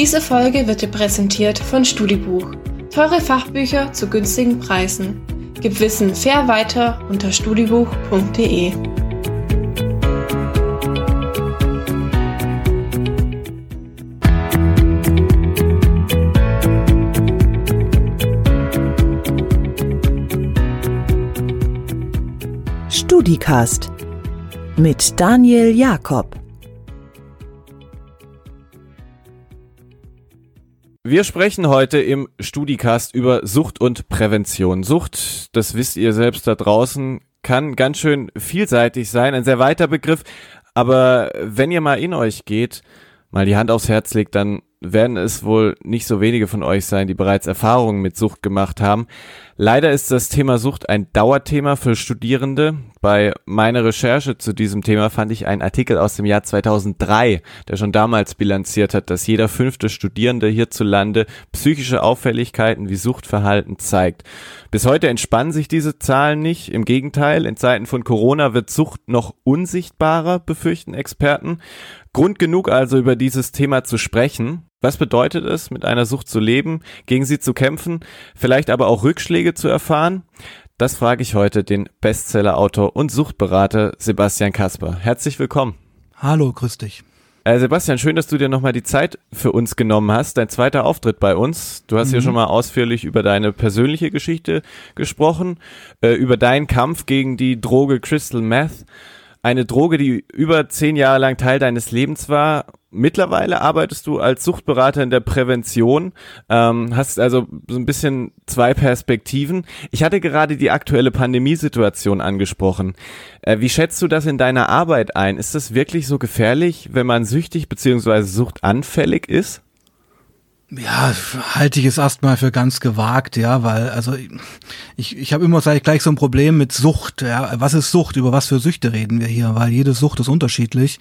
Diese Folge wird dir präsentiert von Studibuch. Teure Fachbücher zu günstigen Preisen. Gib Wissen fair weiter unter studibuch.de. StudiCast mit Daniel Jakob. Wir sprechen heute im Studicast über Sucht und Prävention. Sucht, das wisst ihr selbst da draußen, kann ganz schön vielseitig sein, ein sehr weiter Begriff. Aber wenn ihr mal in euch geht, mal die Hand aufs Herz legt, dann werden es wohl nicht so wenige von euch sein, die bereits Erfahrungen mit Sucht gemacht haben. Leider ist das Thema Sucht ein Dauerthema für Studierende. Bei meiner Recherche zu diesem Thema fand ich einen Artikel aus dem Jahr 2003, der schon damals bilanziert hat, dass jeder fünfte Studierende hierzulande psychische Auffälligkeiten wie Suchtverhalten zeigt. Bis heute entspannen sich diese Zahlen nicht. Im Gegenteil, in Zeiten von Corona wird Sucht noch unsichtbarer, befürchten Experten. Grund genug also über dieses Thema zu sprechen. Was bedeutet es, mit einer Sucht zu leben, gegen sie zu kämpfen, vielleicht aber auch Rückschläge zu erfahren? Das frage ich heute den Bestsellerautor und Suchtberater Sebastian Kasper. Herzlich willkommen. Hallo, grüß dich. Äh, Sebastian, schön, dass du dir nochmal die Zeit für uns genommen hast. Dein zweiter Auftritt bei uns. Du hast mhm. hier schon mal ausführlich über deine persönliche Geschichte gesprochen, äh, über deinen Kampf gegen die Droge Crystal Meth. Eine Droge, die über zehn Jahre lang Teil deines Lebens war Mittlerweile arbeitest du als Suchtberater in der Prävention, ähm, hast also so ein bisschen zwei Perspektiven. Ich hatte gerade die aktuelle Pandemiesituation angesprochen. Äh, wie schätzt du das in deiner Arbeit ein? Ist das wirklich so gefährlich, wenn man süchtig bzw. suchtanfällig ist? Ja, halte ich es erstmal für ganz gewagt, ja, weil also ich, ich habe immer gleich so ein Problem mit Sucht. Ja, was ist Sucht? Über was für Süchte reden wir hier? Weil jede Sucht ist unterschiedlich.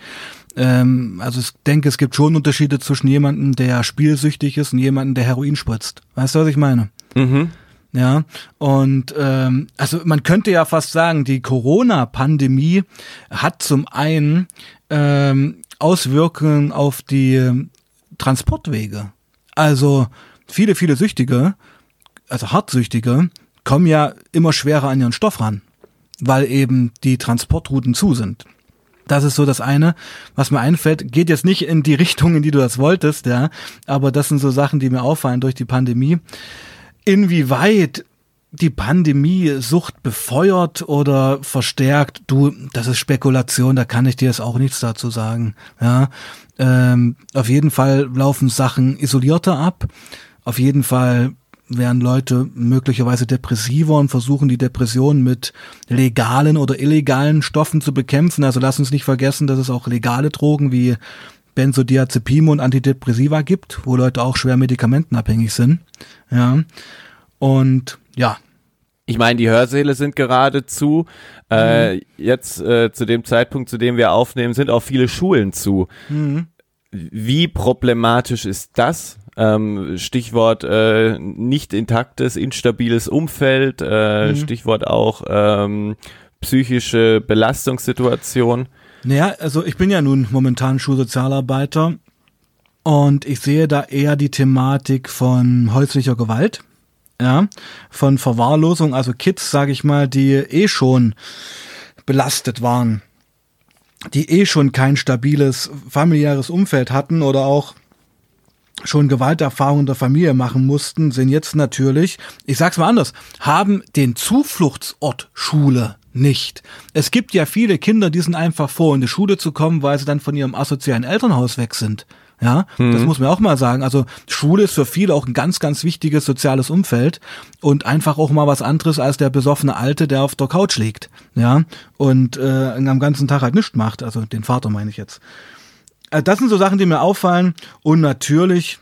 Ähm, also ich denke, es gibt schon Unterschiede zwischen jemandem, der spielsüchtig ist und jemandem, der Heroin spritzt. Weißt du, was ich meine? Mhm. Ja, und ähm, also man könnte ja fast sagen, die Corona-Pandemie hat zum einen ähm, Auswirkungen auf die Transportwege. Also viele, viele Süchtige, also Hartsüchtige, kommen ja immer schwerer an ihren Stoff ran, weil eben die Transportrouten zu sind. Das ist so das eine, was mir einfällt. Geht jetzt nicht in die Richtung, in die du das wolltest, ja. Aber das sind so Sachen, die mir auffallen durch die Pandemie. Inwieweit die Pandemie Sucht befeuert oder verstärkt, du, das ist Spekulation, da kann ich dir jetzt auch nichts dazu sagen. Ja, ähm, auf jeden Fall laufen Sachen isolierter ab. Auf jeden Fall werden Leute möglicherweise depressiver und versuchen die Depression mit legalen oder illegalen Stoffen zu bekämpfen. Also lass uns nicht vergessen, dass es auch legale Drogen wie Benzodiazepine und Antidepressiva gibt, wo Leute auch schwer medikamentenabhängig sind. Ja. Und ja, ich meine, die Hörsäle sind gerade zu. Äh, mhm. Jetzt äh, zu dem Zeitpunkt, zu dem wir aufnehmen, sind auch viele Schulen zu. Mhm. Wie problematisch ist das? Ähm, Stichwort äh, nicht intaktes, instabiles Umfeld, äh, mhm. Stichwort auch ähm, psychische Belastungssituation. Naja, also ich bin ja nun momentan Schulsozialarbeiter und ich sehe da eher die Thematik von häuslicher Gewalt, ja, von Verwahrlosung, also Kids, sage ich mal, die eh schon belastet waren, die eh schon kein stabiles familiäres Umfeld hatten oder auch schon Gewalterfahrungen der Familie machen mussten, sind jetzt natürlich, ich sag's mal anders, haben den Zufluchtsort Schule nicht. Es gibt ja viele Kinder, die sind einfach vor, in die Schule zu kommen, weil sie dann von ihrem asozialen Elternhaus weg sind. Ja, mhm. das muss man auch mal sagen. Also Schule ist für viele auch ein ganz, ganz wichtiges soziales Umfeld und einfach auch mal was anderes als der besoffene Alte, der auf der Couch liegt. Ja, und äh, am ganzen Tag halt nichts macht. Also den Vater meine ich jetzt. Äh, das sind so Sachen, die mir auffallen. Und natürlich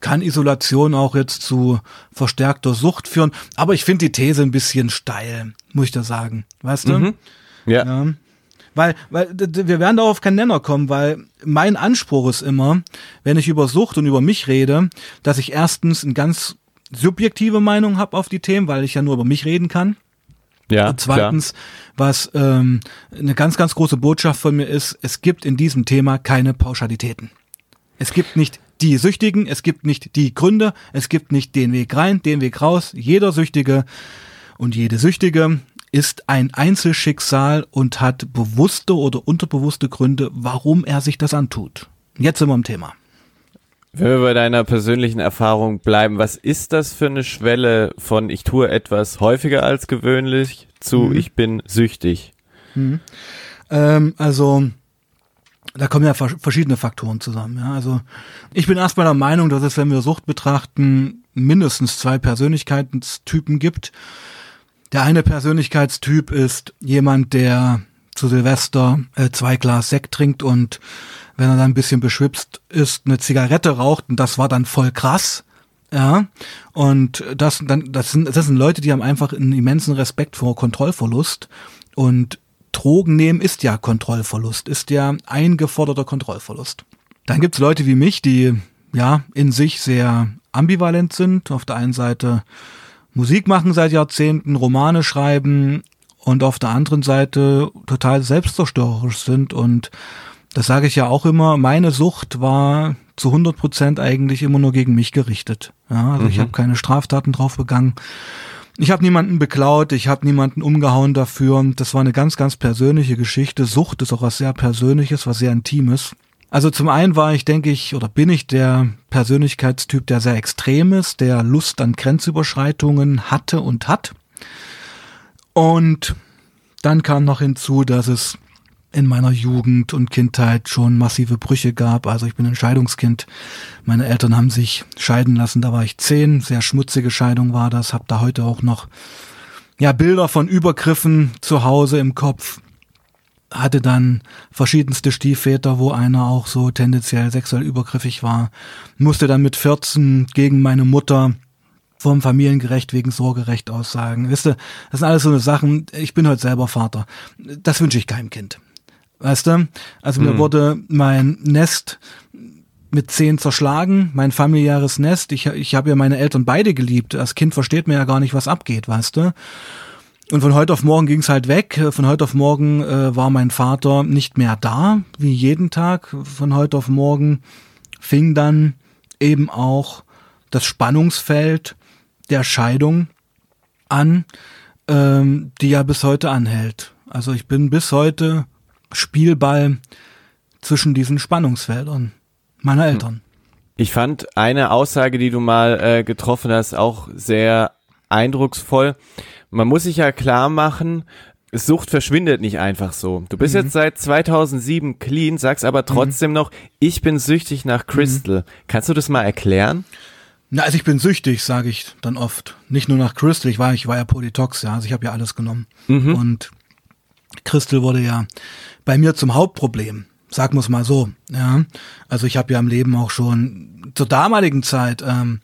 kann Isolation auch jetzt zu verstärkter Sucht führen. Aber ich finde die These ein bisschen steil, muss ich da sagen. Weißt du? Mhm. Ja. ja. Weil, weil wir werden darauf keinen Nenner kommen, weil mein Anspruch ist immer, wenn ich über Sucht und über mich rede, dass ich erstens eine ganz subjektive Meinung habe auf die Themen, weil ich ja nur über mich reden kann. Ja, und zweitens, klar. was ähm, eine ganz, ganz große Botschaft von mir ist, es gibt in diesem Thema keine Pauschalitäten. Es gibt nicht die Süchtigen, es gibt nicht die Gründe, es gibt nicht den Weg rein, den Weg raus. Jeder Süchtige und jede Süchtige ist ein Einzelschicksal und hat bewusste oder unterbewusste Gründe, warum er sich das antut. Jetzt sind wir im Thema. Wenn wir bei deiner persönlichen Erfahrung bleiben, was ist das für eine Schwelle von ich tue etwas häufiger als gewöhnlich zu mhm. ich bin süchtig? Mhm. Ähm, also da kommen ja verschiedene Faktoren zusammen. Ja. Also ich bin erstmal der Meinung, dass es, wenn wir Sucht betrachten, mindestens zwei Persönlichkeitstypen gibt. Der eine Persönlichkeitstyp ist jemand, der zu Silvester äh, zwei Glas Sekt trinkt und wenn er dann ein bisschen beschwipst ist, eine Zigarette raucht und das war dann voll krass. Ja, und das, dann, das sind, das sind Leute, die haben einfach einen immensen Respekt vor Kontrollverlust und Drogen nehmen ist ja Kontrollverlust, ist ja eingeforderter Kontrollverlust. Dann gibt's Leute wie mich, die ja in sich sehr ambivalent sind. Auf der einen Seite Musik machen seit Jahrzehnten, Romane schreiben und auf der anderen Seite total selbstzerstörerisch sind und das sage ich ja auch immer, meine Sucht war zu 100 Prozent eigentlich immer nur gegen mich gerichtet. Ja, also mhm. ich habe keine Straftaten drauf begangen. Ich habe niemanden beklaut, ich habe niemanden umgehauen dafür. Das war eine ganz, ganz persönliche Geschichte. Sucht ist auch was sehr Persönliches, was sehr Intimes. Also zum einen war ich, denke ich, oder bin ich der Persönlichkeitstyp, der sehr extrem ist, der Lust an Grenzüberschreitungen hatte und hat. Und dann kam noch hinzu, dass es in meiner Jugend und Kindheit schon massive Brüche gab. Also ich bin ein Scheidungskind. Meine Eltern haben sich scheiden lassen, da war ich zehn. Sehr schmutzige Scheidung war das. Hab da heute auch noch ja Bilder von Übergriffen zu Hause im Kopf. Hatte dann verschiedenste Stiefväter, wo einer auch so tendenziell sexuell übergriffig war. Musste dann mit 14 gegen meine Mutter vom Familiengerecht wegen Sorgerecht aussagen. Wisst ihr, das sind alles so eine Sachen. Ich bin heute selber Vater. Das wünsche ich keinem Kind. Weißt du? Also mhm. mir wurde mein Nest mit zehn zerschlagen, mein familiäres Nest. Ich, ich habe ja meine Eltern beide geliebt. Als Kind versteht man ja gar nicht, was abgeht, weißt du? Und von heute auf morgen ging es halt weg. Von heute auf morgen äh, war mein Vater nicht mehr da, wie jeden Tag. Von heute auf morgen fing dann eben auch das Spannungsfeld der Scheidung an, ähm, die ja bis heute anhält. Also ich bin bis heute Spielball zwischen diesen Spannungsfeldern meiner Eltern. Ich fand eine Aussage, die du mal äh, getroffen hast, auch sehr eindrucksvoll. Man muss sich ja klar machen, Sucht verschwindet nicht einfach so. Du bist mhm. jetzt seit 2007 clean, sagst aber trotzdem mhm. noch, ich bin süchtig nach Crystal. Mhm. Kannst du das mal erklären? Na, also ich bin süchtig, sage ich dann oft. Nicht nur nach Crystal, ich war, ich war ja Polytox, ja, also ich habe ja alles genommen. Mhm. Und Crystal wurde ja bei mir zum Hauptproblem. Sagen wir mal so. Ja, also ich habe ja im Leben auch schon zur damaligen Zeit ähm,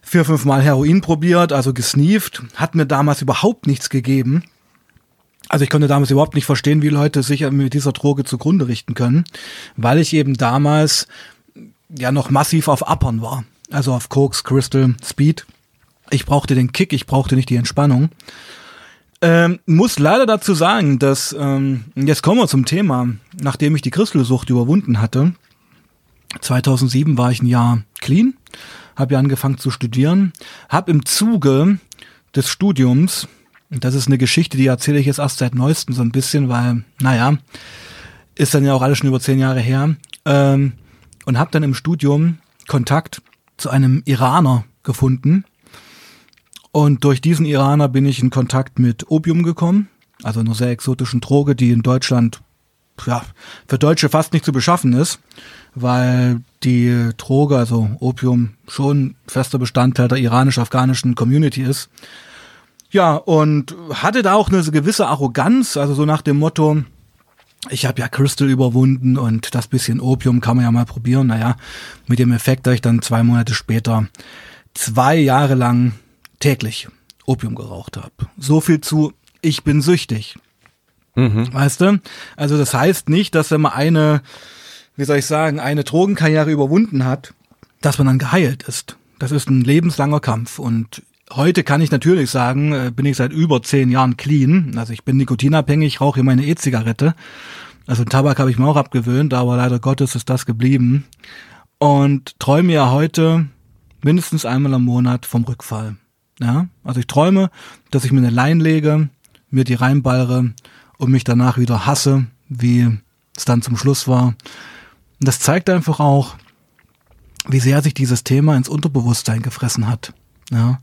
vier, fünf Mal Heroin probiert, also gesneeft, hat mir damals überhaupt nichts gegeben. Also ich konnte damals überhaupt nicht verstehen, wie Leute sich mit dieser Droge zugrunde richten können, weil ich eben damals ja noch massiv auf Uppern war. Also auf Koks, Crystal, Speed. Ich brauchte den Kick, ich brauchte nicht die Entspannung. Ähm, muss leider dazu sagen, dass, ähm, jetzt kommen wir zum Thema, nachdem ich die Christelsucht überwunden hatte, 2007 war ich ein Jahr clean, habe ja angefangen zu studieren, habe im Zuge des Studiums, das ist eine Geschichte, die erzähle ich jetzt erst seit neuestem so ein bisschen, weil, naja, ist dann ja auch alles schon über zehn Jahre her, ähm, und habe dann im Studium Kontakt zu einem Iraner gefunden, und durch diesen Iraner bin ich in Kontakt mit Opium gekommen, also einer sehr exotischen Droge, die in Deutschland ja, für Deutsche fast nicht zu beschaffen ist, weil die Droge, also Opium, schon fester Bestandteil der iranisch-afghanischen Community ist. Ja, und hatte da auch eine gewisse Arroganz, also so nach dem Motto, ich habe ja Crystal überwunden und das bisschen Opium kann man ja mal probieren. Naja, mit dem Effekt, dass ich dann zwei Monate später zwei Jahre lang täglich Opium geraucht habe. So viel zu, ich bin süchtig. Mhm. Weißt du? Also das heißt nicht, dass wenn man eine, wie soll ich sagen, eine Drogenkarriere überwunden hat, dass man dann geheilt ist. Das ist ein lebenslanger Kampf und Heute kann ich natürlich sagen, äh, bin ich seit über zehn Jahren clean. Also ich bin nikotinabhängig, rauche meine E-Zigarette. Also Tabak habe ich mir auch abgewöhnt, aber leider Gottes ist das geblieben. und träume ja heute mindestens einmal am Monat vom Rückfall. Ja, also ich träume, dass ich mir eine Lein lege, mir die reinballere und mich danach wieder hasse, wie es dann zum Schluss war. Und das zeigt einfach auch, wie sehr sich dieses Thema ins Unterbewusstsein gefressen hat. Ja,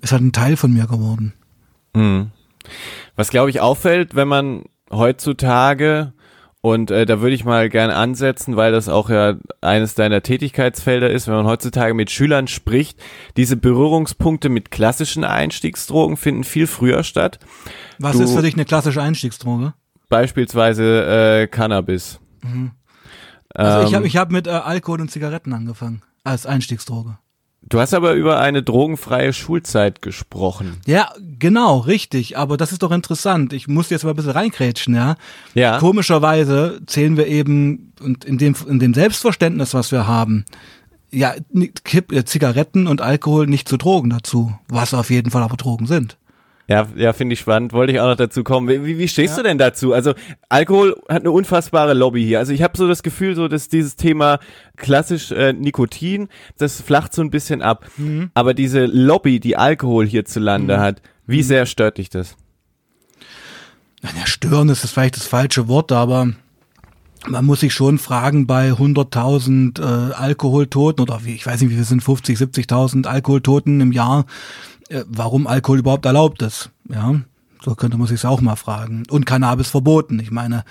ist halt ein Teil von mir geworden. Mhm. Was glaube ich auffällt, wenn man heutzutage und äh, da würde ich mal gerne ansetzen, weil das auch ja eines deiner Tätigkeitsfelder ist, wenn man heutzutage mit Schülern spricht. Diese Berührungspunkte mit klassischen Einstiegsdrogen finden viel früher statt. Was du, ist für dich eine klassische Einstiegsdroge? Beispielsweise äh, Cannabis. Mhm. Also ähm, ich habe ich hab mit äh, Alkohol und Zigaretten angefangen als Einstiegsdroge. Du hast aber über eine drogenfreie Schulzeit gesprochen. Ja, genau, richtig. Aber das ist doch interessant. Ich muss jetzt mal ein bisschen reinkrätschen, ja. Ja. Komischerweise zählen wir eben, und in dem, in dem Selbstverständnis, was wir haben, ja, Kipp, äh, Zigaretten und Alkohol nicht zu Drogen dazu. Was auf jeden Fall aber Drogen sind. Ja, ja, finde ich spannend. Wollte ich auch noch dazu kommen. Wie, wie stehst ja. du denn dazu? Also Alkohol hat eine unfassbare Lobby hier. Also ich habe so das Gefühl, so dass dieses Thema klassisch äh, Nikotin, das flacht so ein bisschen ab. Mhm. Aber diese Lobby, die Alkohol hierzulande mhm. hat, wie mhm. sehr stört dich das? Ja, stören ist vielleicht das falsche Wort, aber man muss sich schon fragen, bei 100.000 äh, Alkoholtoten oder wie, ich weiß nicht, wie wir sind, 50, 70.000 Alkoholtoten im Jahr, warum Alkohol überhaupt erlaubt ist. Ja, so könnte man sich auch mal fragen. Und Cannabis verboten. Ich meine,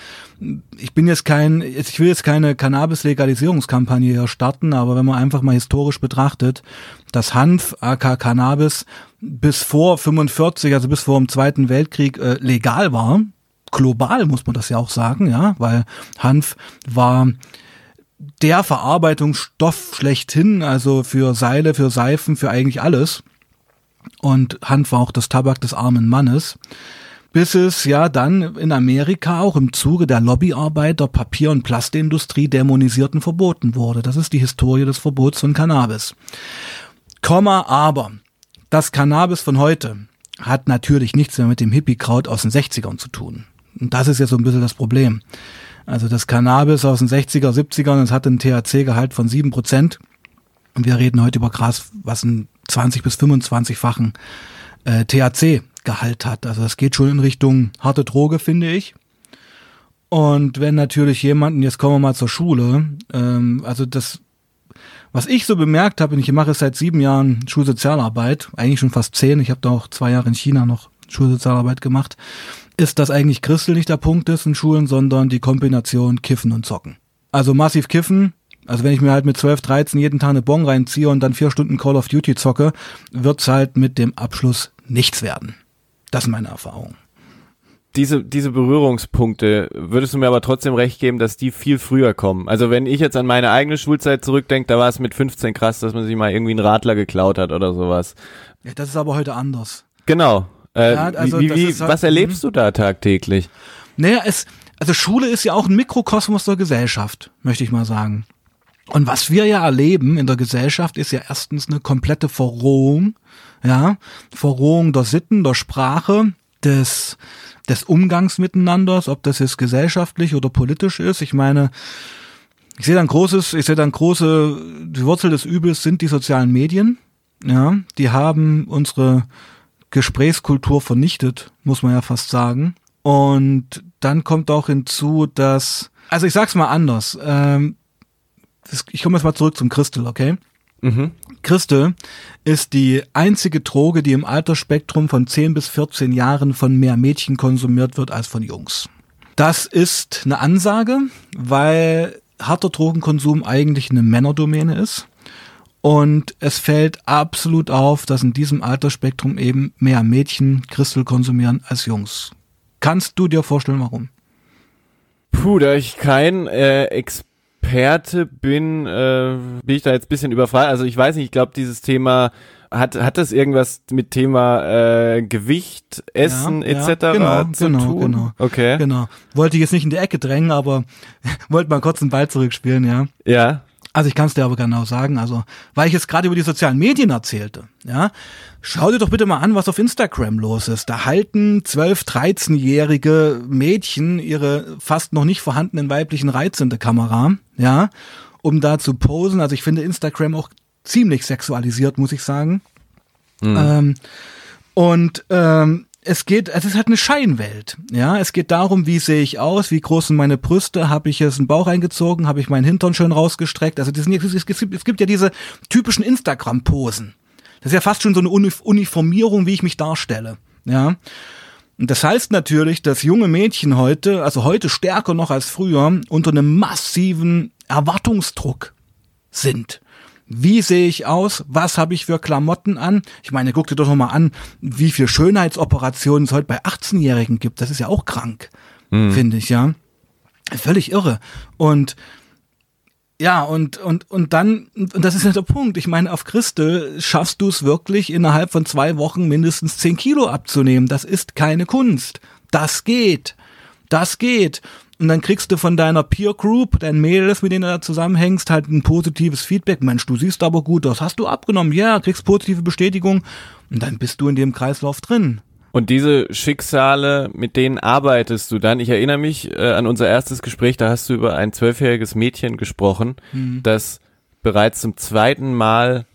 ich bin jetzt kein, ich will jetzt keine Cannabis-Legalisierungskampagne hier starten, aber wenn man einfach mal historisch betrachtet, dass Hanf, AK Cannabis, bis vor 45, also bis vor dem Zweiten Weltkrieg äh, legal war, global muss man das ja auch sagen, ja, weil Hanf war der Verarbeitungsstoff schlechthin, also für Seile, für Seifen, für eigentlich alles und Hanf war auch das Tabak des armen Mannes. Bis es ja dann in Amerika auch im Zuge der Lobbyarbeit der Papier- und Plastindustrie dämonisierten verboten wurde. Das ist die Historie des Verbots von Cannabis. Komma aber, das Cannabis von heute hat natürlich nichts mehr mit dem Hippie-Kraut aus den 60ern zu tun. Und das ist ja so ein bisschen das Problem. Also das Cannabis aus den 60er, 70ern, es hat einen THC-Gehalt von 7%. Und wir reden heute über Gras, was ein 20 bis 25-fachen äh, THC-Gehalt hat. Also das geht schon in Richtung harte Droge, finde ich. Und wenn natürlich jemanden, jetzt kommen wir mal zur Schule, ähm, also das, was ich so bemerkt habe, und ich mache es seit sieben Jahren Schulsozialarbeit, eigentlich schon fast zehn, ich habe da auch zwei Jahre in China noch Schulsozialarbeit gemacht, ist, dass eigentlich Christel nicht der Punkt ist in Schulen, sondern die Kombination Kiffen und Zocken. Also massiv Kiffen, also wenn ich mir halt mit 12, 13 jeden Tag eine Bon reinziehe und dann vier Stunden Call of Duty zocke, wird's halt mit dem Abschluss nichts werden. Das ist meine Erfahrung. Diese, diese Berührungspunkte, würdest du mir aber trotzdem recht geben, dass die viel früher kommen? Also wenn ich jetzt an meine eigene Schulzeit zurückdenke, da war es mit 15 krass, dass man sich mal irgendwie einen Radler geklaut hat oder sowas. Ja, das ist aber heute anders. Genau. Äh, ja, also wie, wie, halt, was erlebst du da tagtäglich? Naja, es, also Schule ist ja auch ein Mikrokosmos der Gesellschaft, möchte ich mal sagen. Und was wir ja erleben in der Gesellschaft ist ja erstens eine komplette Verrohung, ja, Verrohung der Sitten, der Sprache, des, des Umgangs miteinander, ob das jetzt gesellschaftlich oder politisch ist. Ich meine, ich sehe dann großes, ich sehe dann große, die Wurzel des Übels sind die sozialen Medien, ja, die haben unsere Gesprächskultur vernichtet, muss man ja fast sagen. Und dann kommt auch hinzu, dass, also ich sag's mal anders, ähm, ich komme jetzt mal zurück zum Crystal, okay? Mhm. Crystal ist die einzige Droge, die im Altersspektrum von 10 bis 14 Jahren von mehr Mädchen konsumiert wird als von Jungs. Das ist eine Ansage, weil harter Drogenkonsum eigentlich eine Männerdomäne ist. Und es fällt absolut auf, dass in diesem Altersspektrum eben mehr Mädchen Crystal konsumieren als Jungs. Kannst du dir vorstellen, warum? Puh, da ich kein äh, Ex Experte bin, äh, bin ich da jetzt bisschen überfragt. Also ich weiß nicht, ich glaube, dieses Thema hat hat das irgendwas mit Thema äh, Gewicht, Essen ja, etc. Ja, genau, zu genau, tun? Genau, okay. Genau. Wollte ich jetzt nicht in die Ecke drängen, aber wollte mal kurz den Ball zurückspielen, ja. Ja. Also ich kann es dir aber genau sagen, also weil ich jetzt gerade über die sozialen Medien erzählte, ja, schau dir doch bitte mal an, was auf Instagram los ist. Da halten 12, 13-jährige Mädchen ihre fast noch nicht vorhandenen weiblichen Reize in der Kamera, ja, um da zu posen. Also ich finde Instagram auch ziemlich sexualisiert, muss ich sagen. Mhm. Ähm, und ähm, es geht, es ist halt eine Scheinwelt. Ja, es geht darum, wie sehe ich aus, wie groß sind meine Brüste, habe ich jetzt einen Bauch eingezogen, habe ich meinen Hintern schön rausgestreckt. Also sind, es, gibt, es gibt ja diese typischen Instagram-Posen. Das ist ja fast schon so eine Uniformierung, wie ich mich darstelle. Ja. Und das heißt natürlich, dass junge Mädchen heute, also heute stärker noch als früher, unter einem massiven Erwartungsdruck sind. Wie sehe ich aus? Was habe ich für Klamotten an? Ich meine, guck dir doch noch mal an, wie viel Schönheitsoperationen es heute bei 18-Jährigen gibt. Das ist ja auch krank, mhm. finde ich, ja. Völlig irre. Und ja, und, und, und dann, und das ist ja der Punkt. Ich meine, auf Christe schaffst du es wirklich innerhalb von zwei Wochen mindestens zehn Kilo abzunehmen. Das ist keine Kunst. Das geht. Das geht. Und dann kriegst du von deiner Peer Group, deinen Mädels, mit denen du da zusammenhängst, halt ein positives Feedback. Mensch, du siehst aber gut aus. Hast du abgenommen? Ja, kriegst positive Bestätigung. Und dann bist du in dem Kreislauf drin. Und diese Schicksale, mit denen arbeitest du dann? Ich erinnere mich äh, an unser erstes Gespräch, da hast du über ein zwölfjähriges Mädchen gesprochen, mhm. das bereits zum zweiten Mal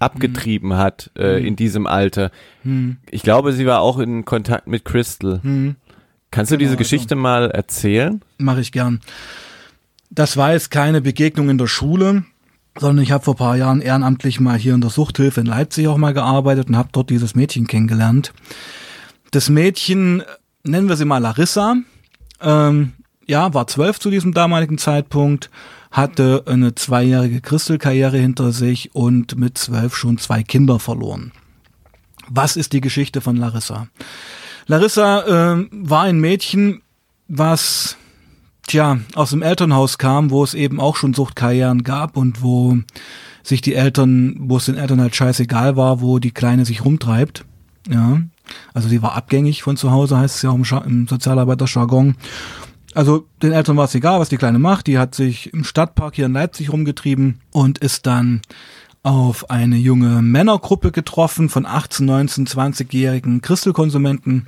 abgetrieben mhm. hat äh, mhm. in diesem Alter. Mhm. Ich glaube, sie war auch in Kontakt mit Crystal. Kannst du diese genau, Geschichte also, mal erzählen? Mache ich gern. Das war jetzt keine Begegnung in der Schule, sondern ich habe vor paar Jahren ehrenamtlich mal hier in der Suchthilfe in Leipzig auch mal gearbeitet und habe dort dieses Mädchen kennengelernt. Das Mädchen, nennen wir sie mal Larissa, ähm, ja, war zwölf zu diesem damaligen Zeitpunkt, hatte eine zweijährige Christelkarriere hinter sich und mit zwölf schon zwei Kinder verloren. Was ist die Geschichte von Larissa? Larissa äh, war ein Mädchen, was tja, aus dem Elternhaus kam, wo es eben auch schon Suchtkarrieren gab und wo sich die Eltern, wo es den Eltern halt scheißegal war, wo die Kleine sich rumtreibt. Ja. Also sie war abgängig von zu Hause, heißt es ja auch im, im Sozialarbeiter-Jargon. Also den Eltern war es egal, was die Kleine macht. Die hat sich im Stadtpark hier in Leipzig rumgetrieben und ist dann auf eine junge Männergruppe getroffen von 18, 19, 20-jährigen Christelkonsumenten.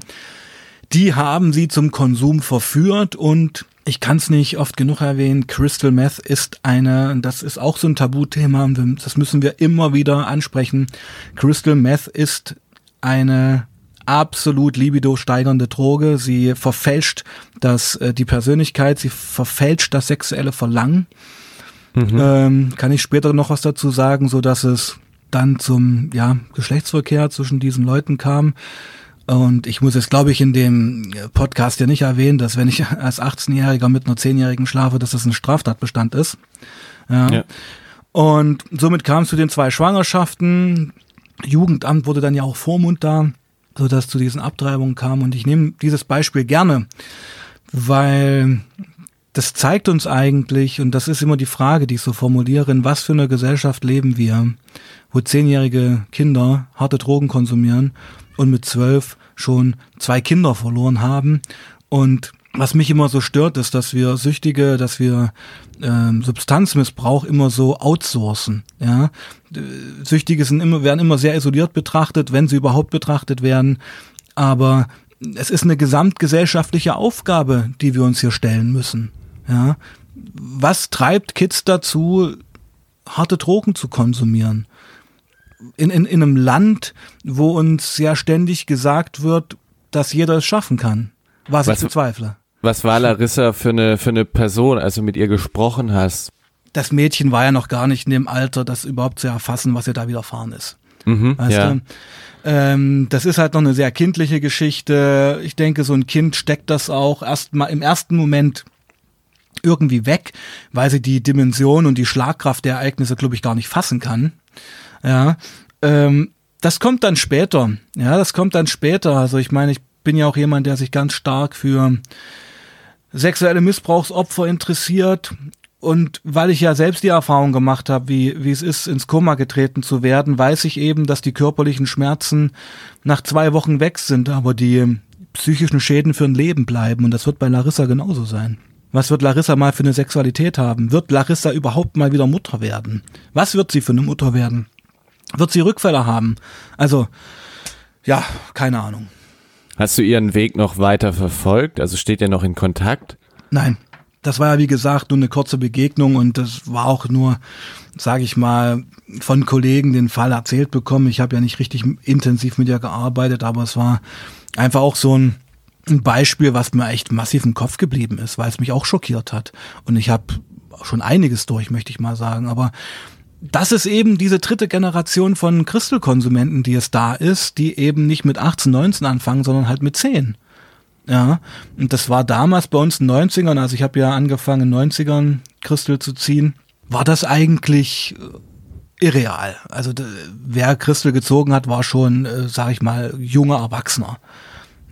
Die haben sie zum Konsum verführt und ich kann es nicht oft genug erwähnen, Crystal Meth ist eine, das ist auch so ein Tabuthema, das müssen wir immer wieder ansprechen. Crystal Meth ist eine absolut libido steigernde Droge. Sie verfälscht das, äh, die Persönlichkeit, sie verfälscht das sexuelle Verlangen. Mhm. Ähm, kann ich später noch was dazu sagen, so dass es dann zum ja, Geschlechtsverkehr zwischen diesen Leuten kam. Und ich muss jetzt, glaube ich, in dem Podcast ja nicht erwähnen, dass wenn ich als 18-Jähriger mit einer 10-Jährigen schlafe, dass das ein Straftatbestand ist. Ja. ja. Und somit kam es zu den zwei Schwangerschaften. Jugendamt wurde dann ja auch Vormund da, sodass zu diesen Abtreibungen kam. Und ich nehme dieses Beispiel gerne, weil das zeigt uns eigentlich, und das ist immer die Frage, die ich so formuliere, in was für einer Gesellschaft leben wir, wo zehnjährige Kinder harte Drogen konsumieren und mit zwölf schon zwei Kinder verloren haben. Und was mich immer so stört, ist, dass wir Süchtige, dass wir ähm, Substanzmissbrauch immer so outsourcen. Ja? Süchtige sind immer, werden immer sehr isoliert betrachtet, wenn sie überhaupt betrachtet werden. Aber es ist eine gesamtgesellschaftliche Aufgabe, die wir uns hier stellen müssen. Ja, was treibt Kids dazu, harte Drogen zu konsumieren? In, in, in einem Land, wo uns ja ständig gesagt wird, dass jeder es schaffen kann, was, was ich bezweifle. Was war Larissa für eine, für eine Person, als du mit ihr gesprochen hast? Das Mädchen war ja noch gar nicht in dem Alter, das überhaupt zu erfassen, was ihr da widerfahren ist. Mhm, weißt ja. du? Ähm, das ist halt noch eine sehr kindliche Geschichte. Ich denke, so ein Kind steckt das auch erst mal im ersten Moment irgendwie weg, weil sie die Dimension und die Schlagkraft der Ereignisse, glaube ich, gar nicht fassen kann. Ja, ähm, das kommt dann später. Ja, das kommt dann später. Also ich meine, ich bin ja auch jemand, der sich ganz stark für sexuelle Missbrauchsopfer interessiert. Und weil ich ja selbst die Erfahrung gemacht habe, wie, wie es ist, ins Koma getreten zu werden, weiß ich eben, dass die körperlichen Schmerzen nach zwei Wochen weg sind, aber die psychischen Schäden für ein Leben bleiben. Und das wird bei Larissa genauso sein. Was wird Larissa mal für eine Sexualität haben? Wird Larissa überhaupt mal wieder Mutter werden? Was wird sie für eine Mutter werden? Wird sie Rückfälle haben? Also, ja, keine Ahnung. Hast du ihren Weg noch weiter verfolgt? Also steht ihr noch in Kontakt? Nein, das war ja wie gesagt nur eine kurze Begegnung und das war auch nur, sage ich mal, von Kollegen den Fall erzählt bekommen. Ich habe ja nicht richtig intensiv mit ihr gearbeitet, aber es war einfach auch so ein, ein Beispiel, was mir echt massiv im Kopf geblieben ist, weil es mich auch schockiert hat. Und ich habe schon einiges durch, möchte ich mal sagen. Aber das ist eben diese dritte Generation von Crystal-Konsumenten, die es da ist, die eben nicht mit 18, 19 anfangen, sondern halt mit 10. Ja, und das war damals bei uns in den 90ern, also ich habe ja angefangen in den 90ern Crystal zu ziehen, war das eigentlich äh, irreal. Also wer Crystal gezogen hat, war schon, äh, sag ich mal, junger Erwachsener.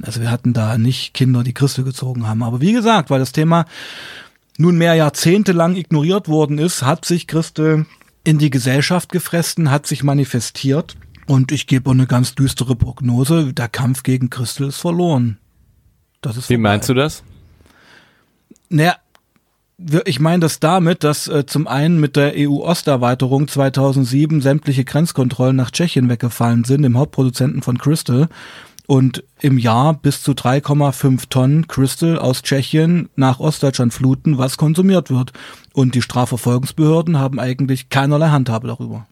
Also wir hatten da nicht Kinder, die Crystal gezogen haben. Aber wie gesagt, weil das Thema nunmehr jahrzehntelang ignoriert worden ist, hat sich Crystal in die Gesellschaft gefressen, hat sich manifestiert. Und ich gebe eine ganz düstere Prognose, der Kampf gegen Crystal ist verloren. Das ist Wie vorbei. meinst du das? Naja, ich meine das damit, dass äh, zum einen mit der EU-Osterweiterung 2007 sämtliche Grenzkontrollen nach Tschechien weggefallen sind, dem Hauptproduzenten von Crystal, und im Jahr bis zu 3,5 Tonnen Crystal aus Tschechien nach Ostdeutschland fluten, was konsumiert wird. Und die Strafverfolgungsbehörden haben eigentlich keinerlei Handhabe darüber.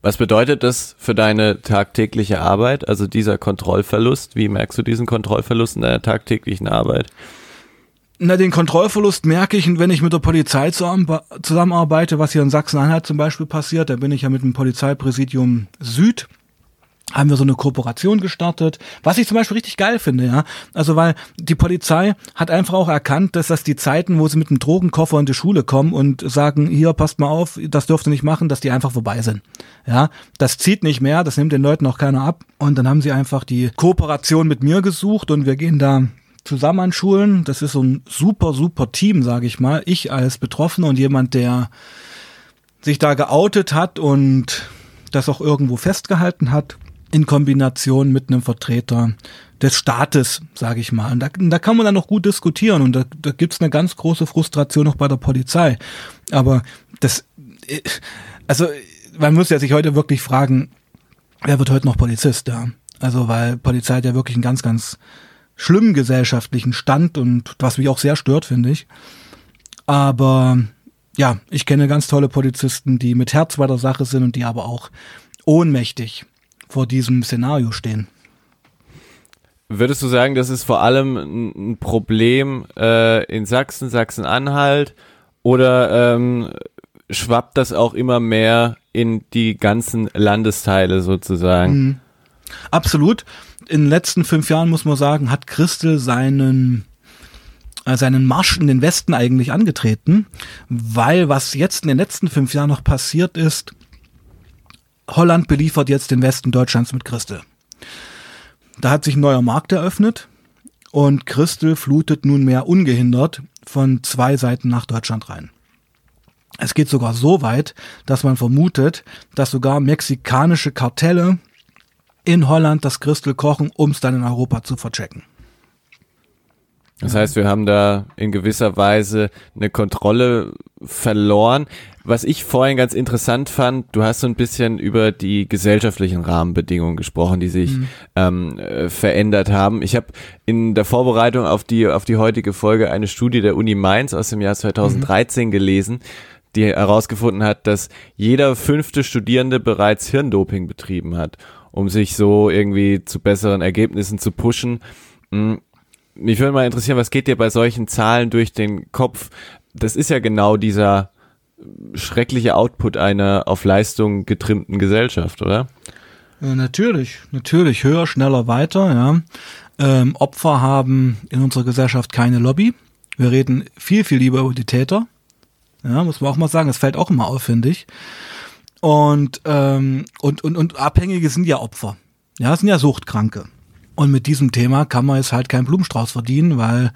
Was bedeutet das für deine tagtägliche Arbeit, also dieser Kontrollverlust? Wie merkst du diesen Kontrollverlust in deiner tagtäglichen Arbeit? Na, den Kontrollverlust merke ich, wenn ich mit der Polizei zusammenarbeite, was hier in Sachsen-Anhalt zum Beispiel passiert. Da bin ich ja mit dem Polizeipräsidium Süd haben wir so eine Kooperation gestartet, was ich zum Beispiel richtig geil finde, ja. Also weil die Polizei hat einfach auch erkannt, dass das die Zeiten, wo sie mit einem Drogenkoffer in die Schule kommen und sagen, hier passt mal auf, das dürft ihr nicht machen, dass die einfach vorbei sind. Ja, das zieht nicht mehr, das nimmt den Leuten auch keiner ab. Und dann haben sie einfach die Kooperation mit mir gesucht und wir gehen da zusammen an Schulen. Das ist so ein super, super Team, sage ich mal. Ich als Betroffener und jemand, der sich da geoutet hat und das auch irgendwo festgehalten hat in Kombination mit einem Vertreter des Staates, sage ich mal. Und da, da kann man dann noch gut diskutieren und da, da gibt's eine ganz große Frustration auch bei der Polizei. Aber das, also man muss ja sich heute wirklich fragen, wer wird heute noch Polizist, ja? Also weil Polizei hat ja wirklich einen ganz, ganz schlimmen gesellschaftlichen Stand und was mich auch sehr stört, finde ich. Aber ja, ich kenne ganz tolle Polizisten, die mit Herz bei der Sache sind und die aber auch ohnmächtig vor diesem Szenario stehen. Würdest du sagen, das ist vor allem ein Problem äh, in Sachsen, Sachsen-Anhalt oder ähm, schwappt das auch immer mehr in die ganzen Landesteile sozusagen? Mhm. Absolut. In den letzten fünf Jahren muss man sagen, hat Christel seinen äh, seinen Marsch in den Westen eigentlich angetreten, weil was jetzt in den letzten fünf Jahren noch passiert ist, Holland beliefert jetzt den Westen Deutschlands mit Christel. Da hat sich ein neuer Markt eröffnet und Christel flutet nunmehr ungehindert von zwei Seiten nach Deutschland rein. Es geht sogar so weit, dass man vermutet, dass sogar mexikanische Kartelle in Holland das Christel kochen, um es dann in Europa zu verchecken. Das heißt, wir haben da in gewisser Weise eine Kontrolle verloren. Was ich vorhin ganz interessant fand, du hast so ein bisschen über die gesellschaftlichen Rahmenbedingungen gesprochen, die sich mhm. ähm, äh, verändert haben. Ich habe in der Vorbereitung auf die auf die heutige Folge eine Studie der Uni Mainz aus dem Jahr 2013 mhm. gelesen, die herausgefunden hat, dass jeder fünfte Studierende bereits Hirndoping betrieben hat, um sich so irgendwie zu besseren Ergebnissen zu pushen. Mhm mich würde mal interessieren, was geht dir bei solchen Zahlen durch den Kopf? Das ist ja genau dieser schreckliche Output einer auf Leistung getrimmten Gesellschaft, oder? Ja, natürlich, natürlich. Höher, schneller, weiter, ja. Ähm, Opfer haben in unserer Gesellschaft keine Lobby. Wir reden viel, viel lieber über die Täter. Ja, muss man auch mal sagen, das fällt auch immer auf, finde ich. Und, ähm, und, und, und Abhängige sind ja Opfer. Ja, sind ja Suchtkranke. Und mit diesem Thema kann man jetzt halt keinen Blumenstrauß verdienen, weil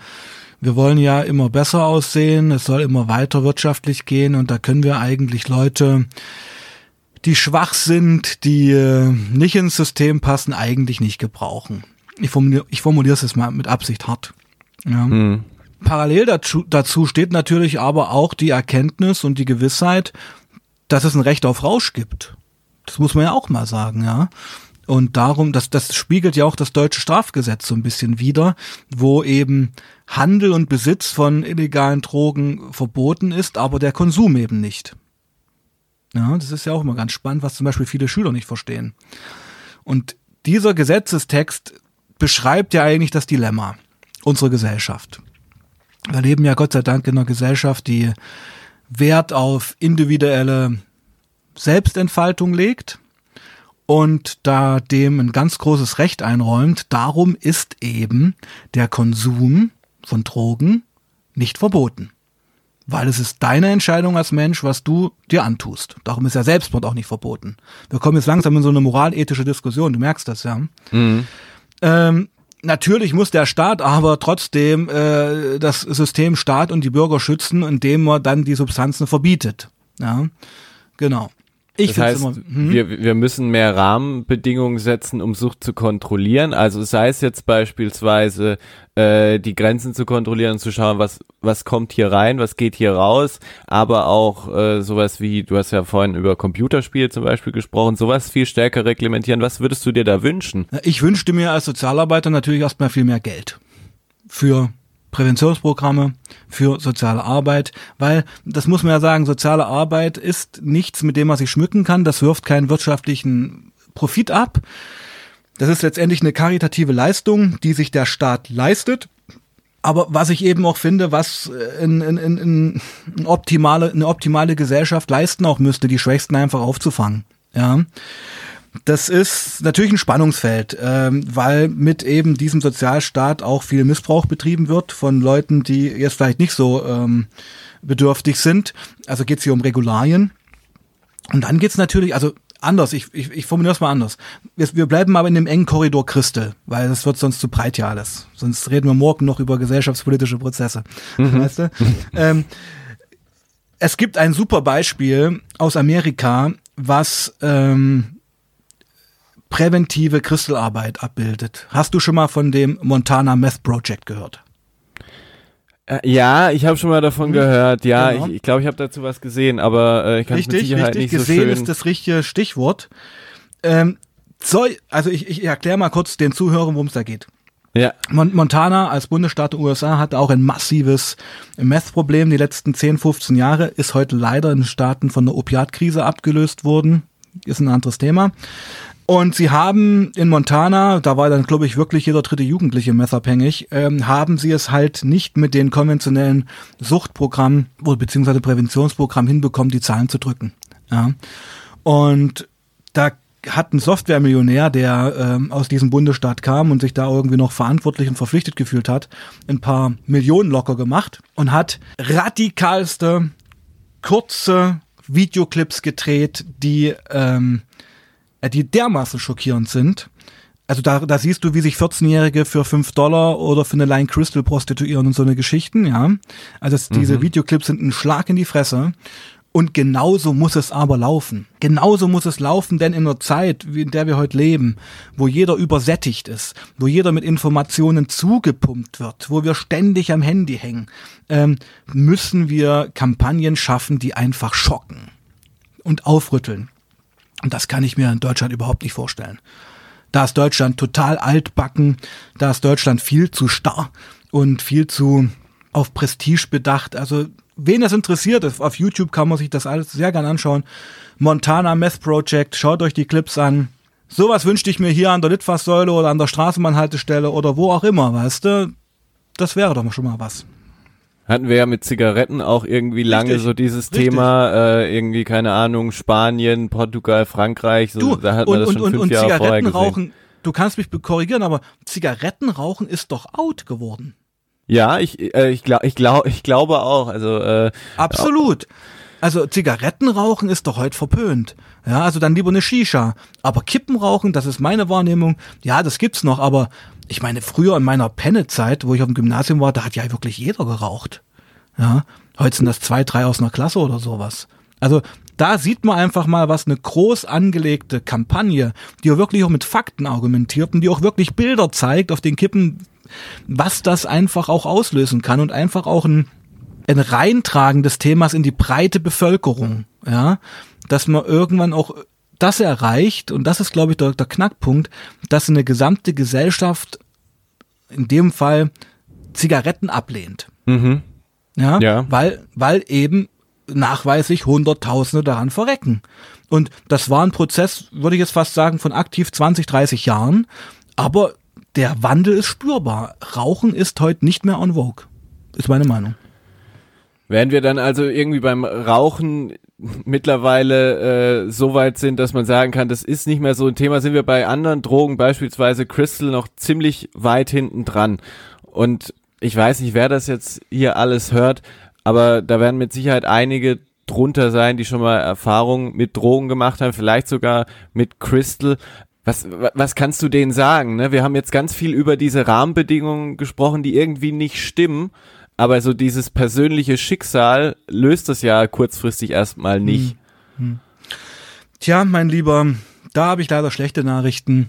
wir wollen ja immer besser aussehen, es soll immer weiter wirtschaftlich gehen und da können wir eigentlich Leute, die schwach sind, die äh, nicht ins System passen, eigentlich nicht gebrauchen. Ich formuliere, ich formuliere es jetzt mal mit Absicht hart. Ja. Mhm. Parallel dazu, dazu steht natürlich aber auch die Erkenntnis und die Gewissheit, dass es ein Recht auf Rausch gibt. Das muss man ja auch mal sagen, ja. Und darum, das, das spiegelt ja auch das deutsche Strafgesetz so ein bisschen wider, wo eben Handel und Besitz von illegalen Drogen verboten ist, aber der Konsum eben nicht. Ja, das ist ja auch immer ganz spannend, was zum Beispiel viele Schüler nicht verstehen. Und dieser Gesetzestext beschreibt ja eigentlich das Dilemma unserer Gesellschaft. Wir leben ja Gott sei Dank in einer Gesellschaft, die Wert auf individuelle Selbstentfaltung legt und da dem ein ganz großes Recht einräumt. Darum ist eben der Konsum von Drogen nicht verboten. Weil es ist deine Entscheidung als Mensch, was du dir antust. Darum ist ja Selbstmord auch nicht verboten. Wir kommen jetzt langsam in so eine moralethische Diskussion, du merkst das ja. Mhm. Ähm, natürlich muss der Staat aber trotzdem äh, das System Staat und die Bürger schützen, indem er dann die Substanzen verbietet. Ja, genau. Ich das heißt, immer, hm? wir, wir müssen mehr Rahmenbedingungen setzen, um Sucht zu kontrollieren. Also sei es jetzt beispielsweise äh, die Grenzen zu kontrollieren und zu schauen, was was kommt hier rein, was geht hier raus, aber auch äh, sowas wie, du hast ja vorhin über Computerspiele zum Beispiel gesprochen, sowas viel stärker reglementieren. Was würdest du dir da wünschen? Ich wünschte mir als Sozialarbeiter natürlich erstmal viel mehr Geld für Präventionsprogramme für soziale Arbeit, weil das muss man ja sagen, soziale Arbeit ist nichts, mit dem man sich schmücken kann, das wirft keinen wirtschaftlichen Profit ab. Das ist letztendlich eine karitative Leistung, die sich der Staat leistet. Aber was ich eben auch finde, was in, in, in, in eine, optimale, eine optimale Gesellschaft leisten auch müsste, die Schwächsten einfach aufzufangen. Ja. Das ist natürlich ein Spannungsfeld, ähm, weil mit eben diesem Sozialstaat auch viel Missbrauch betrieben wird von Leuten, die jetzt vielleicht nicht so ähm, bedürftig sind. Also geht es hier um Regularien. Und dann geht's natürlich, also anders, ich, ich, ich formuliere es mal anders. Wir, wir bleiben aber in dem engen Korridor Christel, weil das wird sonst zu breit ja alles. Sonst reden wir morgen noch über gesellschaftspolitische Prozesse. Mhm. Weißt du? ähm, es gibt ein super Beispiel aus Amerika, was ähm, präventive Kristalarbeit abbildet. Hast du schon mal von dem Montana Meth Project gehört? Äh, ja, ich habe schon mal davon gehört. Ja, genau. ich, ich glaube, ich habe dazu was gesehen, aber äh, ich kann richtig, mit Sicherheit richtig, nicht gesehen so schön. ist das richtige Stichwort. Ähm, soll, also ich, ich erkläre mal kurz den Zuhörern, worum es da geht. Ja. Montana als Bundesstaat der USA hatte auch ein massives Meth-Problem die letzten 10, 15 Jahre, ist heute leider in den Staaten von der Opiatkrise abgelöst worden. Ist ein anderes Thema. Und sie haben in Montana, da war dann, glaube ich, wirklich jeder dritte Jugendliche messabhängig, ähm, haben sie es halt nicht mit den konventionellen Suchtprogrammen beziehungsweise Präventionsprogrammen hinbekommen, die Zahlen zu drücken. Ja. Und da hat ein Softwaremillionär, der ähm, aus diesem Bundesstaat kam und sich da irgendwie noch verantwortlich und verpflichtet gefühlt hat, ein paar Millionen locker gemacht und hat radikalste, kurze Videoclips gedreht, die ähm, äh, die dermaßen schockierend sind. Also da, da siehst du, wie sich 14-Jährige für 5 Dollar oder für eine Line Crystal prostituieren und so eine Geschichten, ja. Also das, mhm. diese Videoclips sind ein Schlag in die Fresse. Und genauso muss es aber laufen. Genauso muss es laufen, denn in einer Zeit, in der wir heute leben, wo jeder übersättigt ist, wo jeder mit Informationen zugepumpt wird, wo wir ständig am Handy hängen, ähm, müssen wir Kampagnen schaffen, die einfach schocken und aufrütteln. Und das kann ich mir in Deutschland überhaupt nicht vorstellen. Da ist Deutschland total altbacken, da ist Deutschland viel zu starr und viel zu auf Prestige bedacht. Also wen das interessiert, auf YouTube kann man sich das alles sehr gern anschauen. Montana Meth Project, schaut euch die Clips an. Sowas wünschte ich mir hier an der Litfaßsäule oder an der Straßenbahnhaltestelle oder wo auch immer, weißt du? Das wäre doch schon mal was. Hatten wir ja mit Zigaretten auch irgendwie lange richtig, so dieses richtig. Thema, äh, irgendwie, keine Ahnung, Spanien, Portugal, Frankreich, so, du, da hat man und, das schon und, fünf und Jahre Zigaretten vorher rauchen, du kannst mich korrigieren, aber Zigarettenrauchen ist doch out geworden. Ja, ich, äh, ich, glaub, ich, glaub, ich glaube auch. Also äh, Absolut. Also Zigarettenrauchen ist doch heute verpönt. Ja, also dann lieber eine Shisha. Aber Kippenrauchen, das ist meine Wahrnehmung. Ja, das gibt's noch, aber ich meine, früher in meiner Penne-Zeit, wo ich auf dem Gymnasium war, da hat ja wirklich jeder geraucht. Ja, heute sind das zwei, drei aus einer Klasse oder sowas. Also da sieht man einfach mal, was eine groß angelegte Kampagne, die auch wirklich auch mit Fakten argumentiert und die auch wirklich Bilder zeigt auf den Kippen, was das einfach auch auslösen kann und einfach auch ein, ein Reintragen des Themas in die breite Bevölkerung, ja, dass man irgendwann auch das erreicht, und das ist, glaube ich, der, der Knackpunkt, dass eine gesamte Gesellschaft in dem Fall Zigaretten ablehnt. Mhm. Ja, Ja. Weil, weil eben nachweislich Hunderttausende daran verrecken. Und das war ein Prozess, würde ich jetzt fast sagen, von aktiv 20, 30 Jahren. Aber der Wandel ist spürbar. Rauchen ist heute nicht mehr on vogue. Ist meine Meinung. Während wir dann also irgendwie beim Rauchen mittlerweile äh, so weit sind, dass man sagen kann, das ist nicht mehr so ein Thema, sind wir bei anderen Drogen, beispielsweise Crystal, noch ziemlich weit hinten dran. Und ich weiß nicht, wer das jetzt hier alles hört, aber da werden mit Sicherheit einige drunter sein, die schon mal Erfahrungen mit Drogen gemacht haben, vielleicht sogar mit Crystal. Was, wa- was kannst du denen sagen? Ne? Wir haben jetzt ganz viel über diese Rahmenbedingungen gesprochen, die irgendwie nicht stimmen. Aber so dieses persönliche Schicksal löst das ja kurzfristig erstmal nicht. Tja, mein Lieber, da habe ich leider schlechte Nachrichten.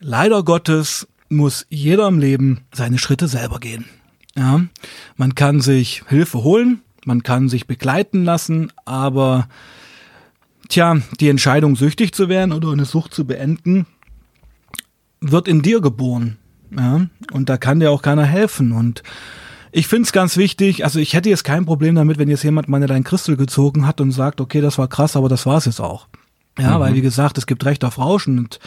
Leider Gottes muss jeder im Leben seine Schritte selber gehen. Ja, man kann sich Hilfe holen, man kann sich begleiten lassen, aber tja, die Entscheidung süchtig zu werden oder eine Sucht zu beenden, wird in dir geboren. Ja, und da kann dir auch keiner helfen und ich finde es ganz wichtig, also ich hätte jetzt kein Problem damit, wenn jetzt jemand meine dein Christel gezogen hat und sagt, okay, das war krass, aber das war's jetzt auch. Ja, weil wie gesagt, es gibt Recht auf Rauschen und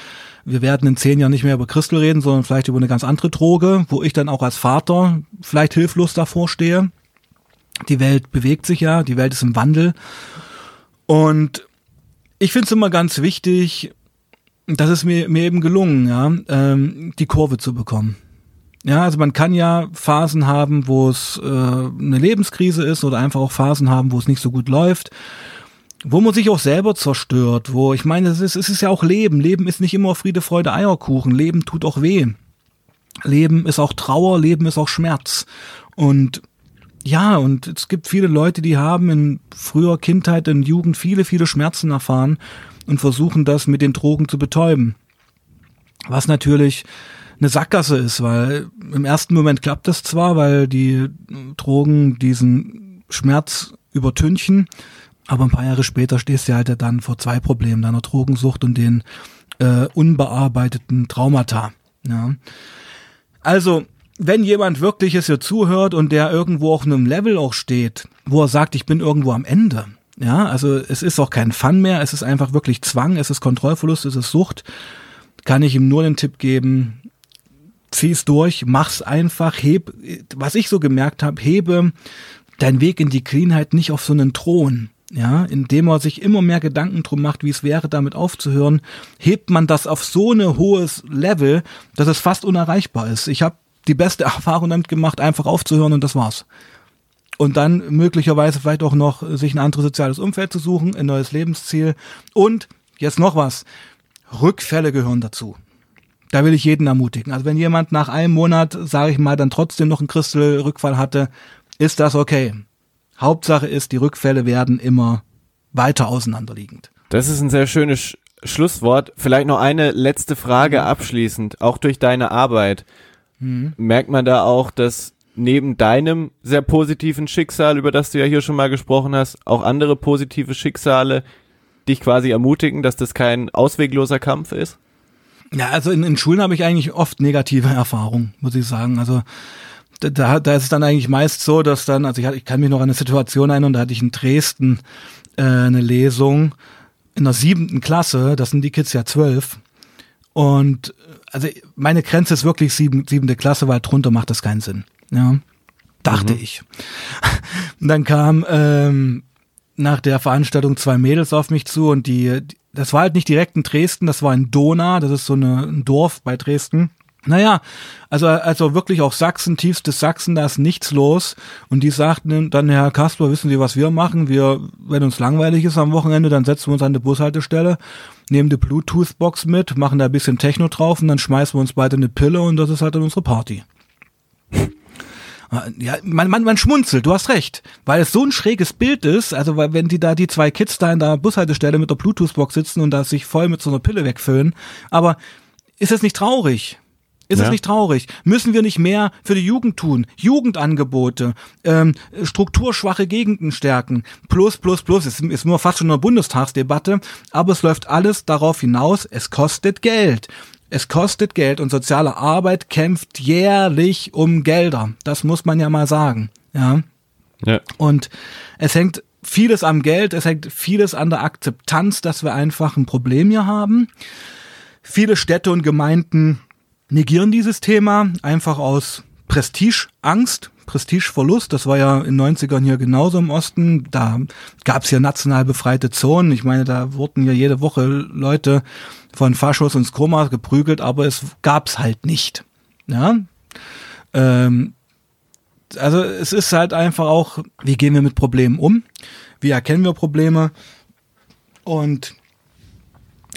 wir werden in zehn Jahren nicht mehr über Christel reden, sondern vielleicht über eine ganz andere Droge, wo ich dann auch als Vater vielleicht hilflos davor stehe. Die Welt bewegt sich ja, die Welt ist im Wandel. Und ich finde es immer ganz wichtig, das ist mir, mir eben gelungen, ja, ähm, die Kurve zu bekommen. Ja, also man kann ja Phasen haben, wo es äh, eine Lebenskrise ist oder einfach auch Phasen haben, wo es nicht so gut läuft, wo man sich auch selber zerstört, wo ich meine, es ist, es ist ja auch Leben. Leben ist nicht immer Friede, Freude, Eierkuchen. Leben tut auch weh. Leben ist auch Trauer, Leben ist auch Schmerz. Und ja, und es gibt viele Leute, die haben in früher Kindheit, in Jugend viele, viele Schmerzen erfahren und versuchen das mit den Drogen zu betäuben. Was natürlich eine Sackgasse ist, weil im ersten Moment klappt das zwar, weil die Drogen diesen Schmerz übertünchen, aber ein paar Jahre später stehst du halt dann vor zwei Problemen, deiner Drogensucht und den äh, unbearbeiteten Traumata. Ja. Also, wenn jemand wirklich es hier zuhört und der irgendwo auf einem Level auch steht, wo er sagt, ich bin irgendwo am Ende, ja, also es ist auch kein Fun mehr, es ist einfach wirklich Zwang, es ist Kontrollverlust, es ist Sucht, kann ich ihm nur den Tipp geben, zieh's durch, mach's einfach, heb, was ich so gemerkt habe, hebe deinen Weg in die Cleanheit nicht auf so einen Thron, ja, indem er sich immer mehr Gedanken drum macht, wie es wäre, damit aufzuhören, hebt man das auf so eine hohes Level, dass es fast unerreichbar ist. Ich habe die beste Erfahrung damit gemacht, einfach aufzuhören und das war's. Und dann möglicherweise vielleicht auch noch sich ein anderes soziales Umfeld zu suchen, ein neues Lebensziel. Und jetzt noch was. Rückfälle gehören dazu. Da will ich jeden ermutigen. Also wenn jemand nach einem Monat, sage ich mal, dann trotzdem noch einen Christelrückfall hatte, ist das okay. Hauptsache ist, die Rückfälle werden immer weiter auseinanderliegend. Das ist ein sehr schönes Sch Schlusswort. Vielleicht noch eine letzte Frage abschließend. Auch durch deine Arbeit merkt man da auch, dass neben deinem sehr positiven Schicksal, über das du ja hier schon mal gesprochen hast, auch andere positive Schicksale dich quasi ermutigen, dass das kein auswegloser Kampf ist? Ja, also in, in Schulen habe ich eigentlich oft negative Erfahrungen, muss ich sagen. Also da- da, ist es dann eigentlich meist so, dass dann, also ich, ich kann mich noch an eine Situation erinnern, da hatte ich in Dresden äh, eine Lesung in der siebten Klasse, das sind die Kids ja zwölf. Und also meine Grenze ist wirklich sieben, siebente Klasse, weil drunter macht das keinen Sinn. Ja, dachte ich. Und dann kam ähm, nach der Veranstaltung zwei Mädels auf mich zu und die, das war halt nicht direkt in Dresden, das war in Dona, das ist so eine, ein Dorf bei Dresden. Naja, also, also wirklich auch Sachsen, tiefstes Sachsen, da ist nichts los. Und die sagten dann, Herr Kasper, wissen Sie, was wir machen? Wir, wenn uns langweilig ist am Wochenende, dann setzen wir uns an die Bushaltestelle, nehmen die Bluetooth-Box mit, machen da ein bisschen Techno drauf und dann schmeißen wir uns beide eine Pille und das ist halt dann unsere Party. Ja, man, man, man schmunzelt, du hast recht, weil es so ein schräges Bild ist, also weil wenn die da die zwei Kids da in der Bushaltestelle mit der Bluetooth-Box sitzen und da sich voll mit so einer Pille wegfüllen, aber ist es nicht traurig? Ist ja. es nicht traurig? Müssen wir nicht mehr für die Jugend tun? Jugendangebote, ähm, strukturschwache Gegenden stärken, plus, plus, plus. Es ist nur fast schon eine Bundestagsdebatte, aber es läuft alles darauf hinaus, es kostet Geld. Es kostet Geld und soziale Arbeit kämpft jährlich um Gelder. Das muss man ja mal sagen. Ja. ja. Und es hängt vieles am Geld, es hängt vieles an der Akzeptanz, dass wir einfach ein Problem hier haben. Viele Städte und Gemeinden negieren dieses Thema einfach aus Prestigeangst, Prestigeverlust. Das war ja in den 90ern hier genauso im Osten. Da gab es ja national befreite Zonen. Ich meine, da wurden ja jede Woche Leute von Faschos ins Koma geprügelt, aber es gab's halt nicht. Ja. Ähm, also es ist halt einfach auch, wie gehen wir mit Problemen um? Wie erkennen wir Probleme? Und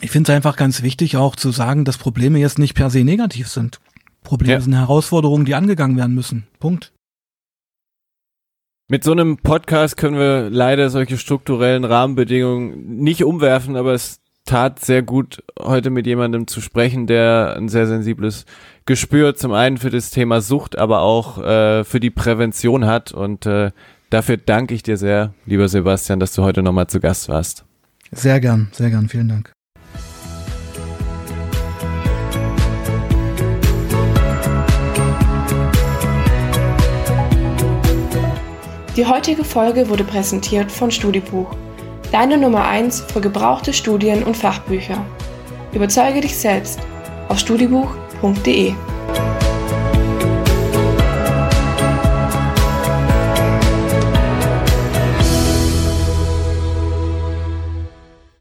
ich finde es einfach ganz wichtig auch zu sagen, dass Probleme jetzt nicht per se negativ sind. Probleme ja. sind Herausforderungen, die angegangen werden müssen. Punkt. Mit so einem Podcast können wir leider solche strukturellen Rahmenbedingungen nicht umwerfen, aber es tat sehr gut, heute mit jemandem zu sprechen, der ein sehr sensibles Gespür zum einen für das Thema Sucht, aber auch äh, für die Prävention hat. Und äh, dafür danke ich dir sehr, lieber Sebastian, dass du heute nochmal zu Gast warst. Sehr gern, sehr gern, vielen Dank. Die heutige Folge wurde präsentiert von Studibuch, deine Nummer 1 für gebrauchte Studien und Fachbücher. Überzeuge dich selbst auf studibuch.de.